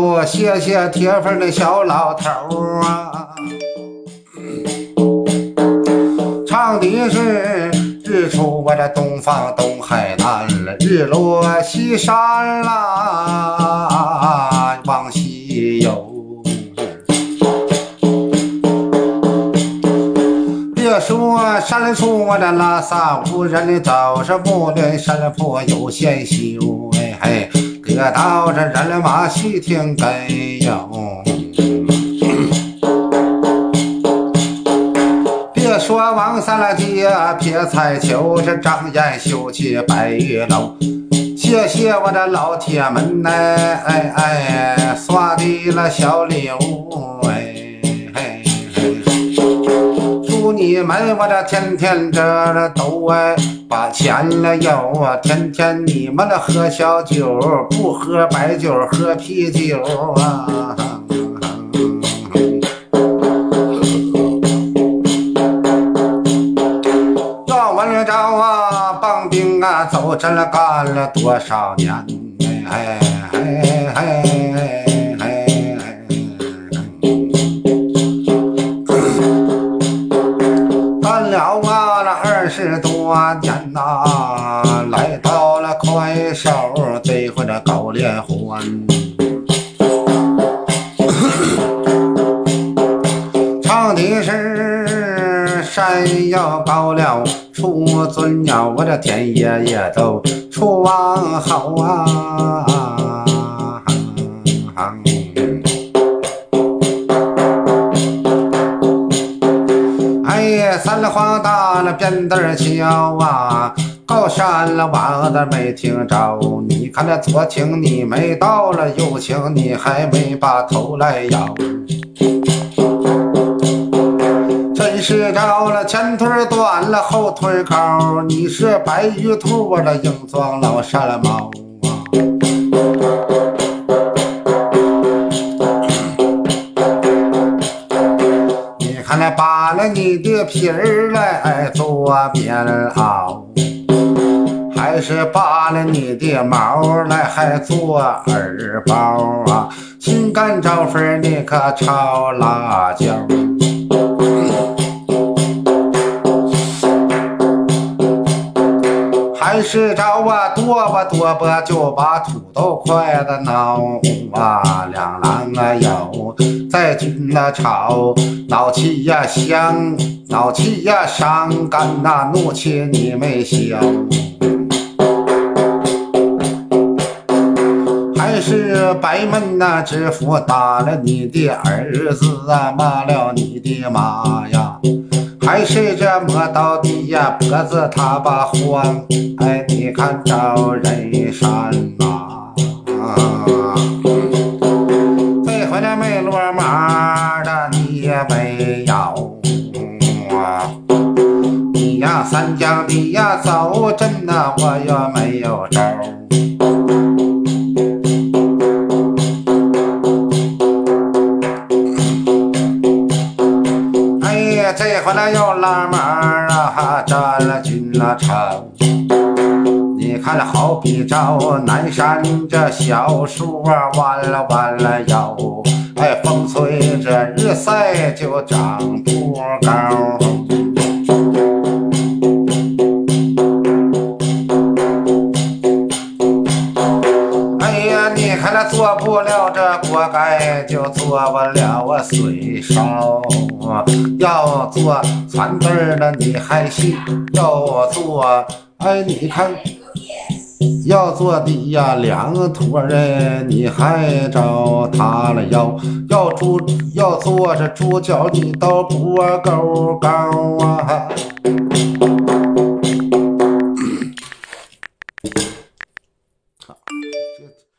喽，谢谢铁粉的小老头啊！唱的是日出我在东方东海南了，日落西山啦，往西游。别说山树我这拉萨无人的早上木的山坡有仙修，哎嘿，得到这人马西天该有。别说王三了街，撇彩球这张眼秀气白玉楼，谢谢我这老铁们，哎哎，刷的了小礼物，哎嘿嘿。祝你们我这天天这都哎把钱了有啊，天天你们的喝小酒，不喝白酒，喝啤酒啊。要闻着啊，棒冰啊，走这了干了多少年？哎哎哎哎哎那、来到了快手，这回这搞联欢。唱的是山要高了，出尊鸟，我这天爷爷都出王好啊！三了黄大了扁担儿桥啊，高山了娃子没听着，你看这左请你没到了，右请你还没把头来摇。真是着了，前腿短了，后腿高。你是白玉兔，我这硬装老山猫你的皮儿来做棉袄，还是扒了你的毛来还做耳包啊？心肝招粉你可炒辣椒。还是着啊，剁吧剁吧，就把土豆块子挠啊，两郎啊有，在军那炒，脑气呀香，脑气呀伤肝呐，怒气你没消。还是白门呐，知府打了你的儿子啊，骂了你的妈呀。还是这磨刀的呀，脖子他把慌，哎，你看着人山呐、这回来没落马的你也没有啊，你呀三江的呀走真呐，我也没有招。回来又拉门儿啊，占了军了城。你看，好比照南山这小树啊，弯了弯了腰，哎，风吹着日晒就长不高。做不了这锅盖，就做不了我水烧。要做船墩儿的你还行，要做哎你看，要做的呀两坨儿哎，你还找他了腰。要猪要做这猪脚，你都不够高啊。